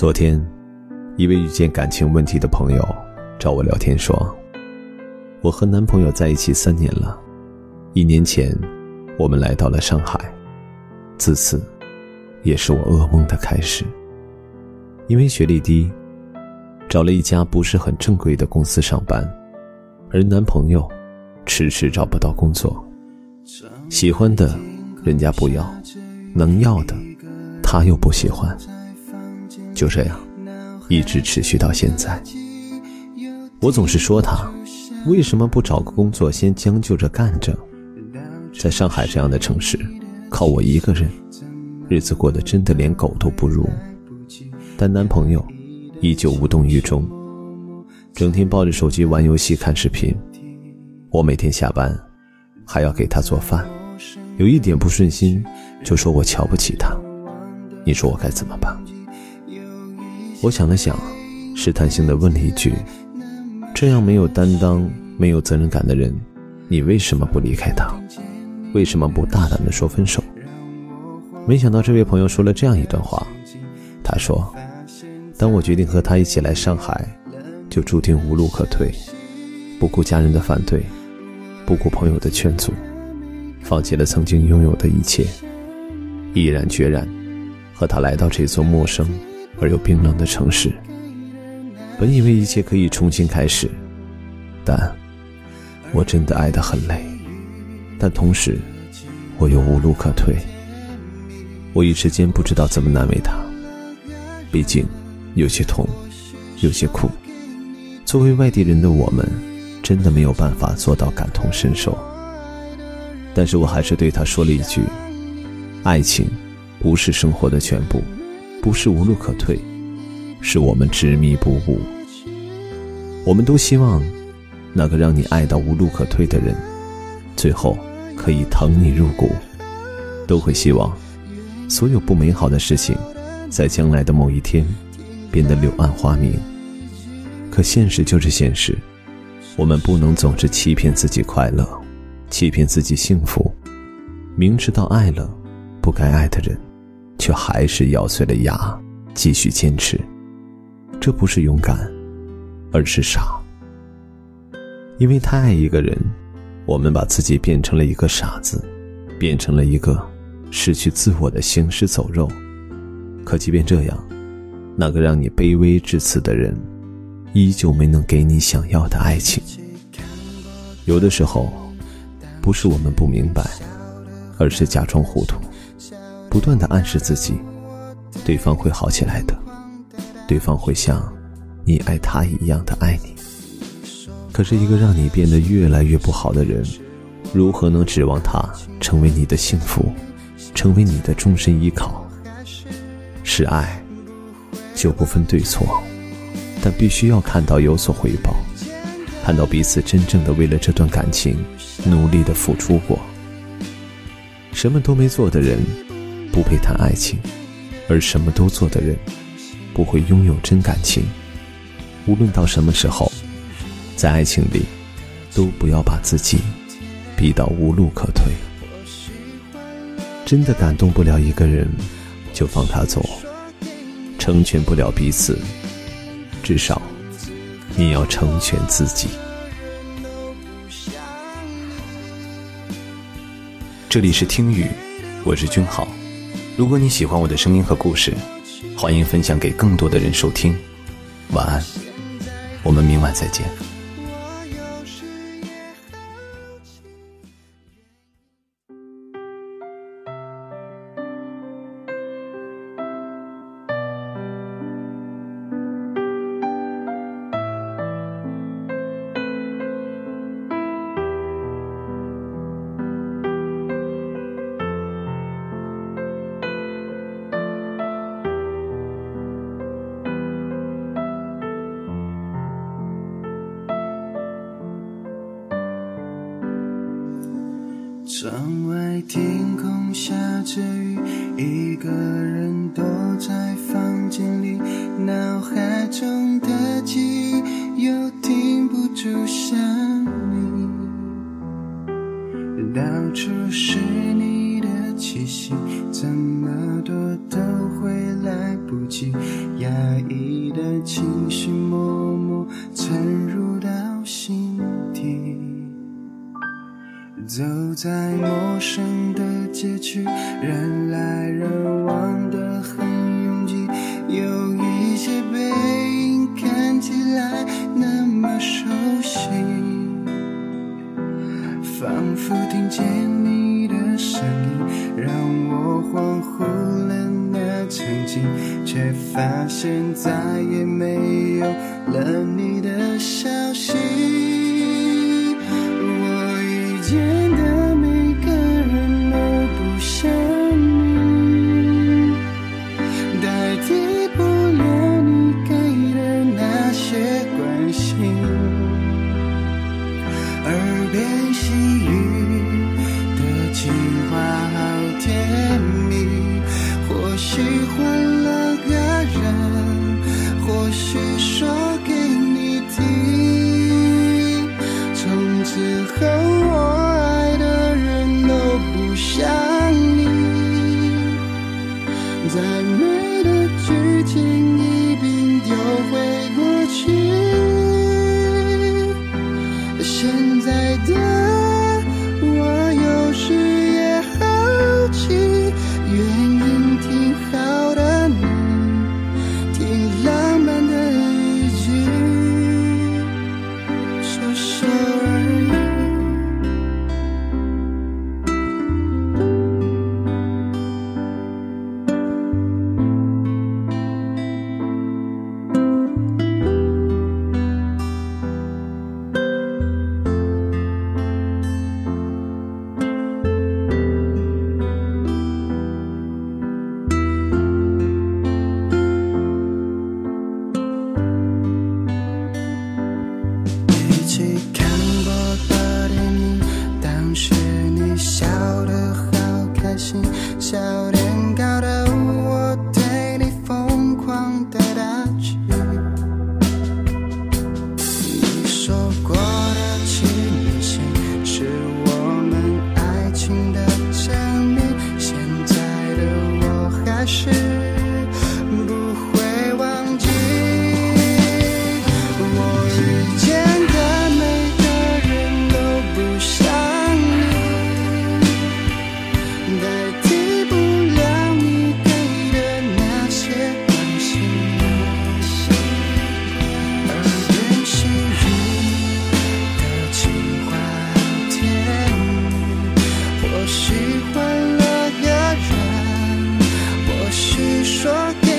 昨天，一位遇见感情问题的朋友找我聊天说：“我和男朋友在一起三年了，一年前，我们来到了上海，自此，也是我噩梦的开始。因为学历低，找了一家不是很正规的公司上班，而男朋友迟迟找不到工作，喜欢的人家不要，能要的他又不喜欢。”就这样，一直持续到现在。我总是说他，为什么不找个工作先将就着干着？在上海这样的城市，靠我一个人，日子过得真的连狗都不如。但男朋友依旧无动于衷，整天抱着手机玩游戏、看视频。我每天下班还要给他做饭，有一点不顺心就说我瞧不起他。你说我该怎么办？我想了想，试探性的问了一句：“这样没有担当、没有责任感的人，你为什么不离开他？为什么不大胆的说分手？”没想到这位朋友说了这样一段话，他说：“当我决定和他一起来上海，就注定无路可退，不顾家人的反对，不顾朋友的劝阻，放弃了曾经拥有的一切，毅然决然和他来到这座陌生。”而又冰冷的城市。本以为一切可以重新开始，但我真的爱得很累，但同时我又无路可退。我一时间不知道怎么难为他，毕竟有些痛，有些苦。作为外地人的我们，真的没有办法做到感同身受。但是我还是对他说了一句：“爱情不是生活的全部。”不是无路可退，是我们执迷不悟。我们都希望，那个让你爱到无路可退的人，最后可以疼你入骨。都会希望，所有不美好的事情，在将来的某一天，变得柳暗花明。可现实就是现实，我们不能总是欺骗自己快乐，欺骗自己幸福。明知道爱了，不该爱的人。却还是咬碎了牙继续坚持，这不是勇敢，而是傻。因为太爱一个人，我们把自己变成了一个傻子，变成了一个失去自我的行尸走肉。可即便这样，那个让你卑微至此的人，依旧没能给你想要的爱情。有的时候，不是我们不明白，而是假装糊涂。不断的暗示自己，对方会好起来的，对方会像你爱他一样的爱你。可是，一个让你变得越来越不好的人，如何能指望他成为你的幸福，成为你的终身依靠？是爱，就不分对错，但必须要看到有所回报，看到彼此真正的为了这段感情努力的付出过。什么都没做的人。不配谈爱情，而什么都做的人，不会拥有真感情。无论到什么时候，在爱情里，都不要把自己逼到无路可退。真的感动不了一个人，就放他走。成全不了彼此，至少你要成全自己。这里是听雨，我是君浩。如果你喜欢我的声音和故事，欢迎分享给更多的人收听。晚安，我们明晚再见。窗外天空下着雨，一个人走在陌生的街区人来人往的很拥挤有一些背影看起来那么熟悉仿佛听见你的声音让我恍惚了那曾经却发现再也没有了你的消息。我已经的剧情一并丢回过去，现在的。说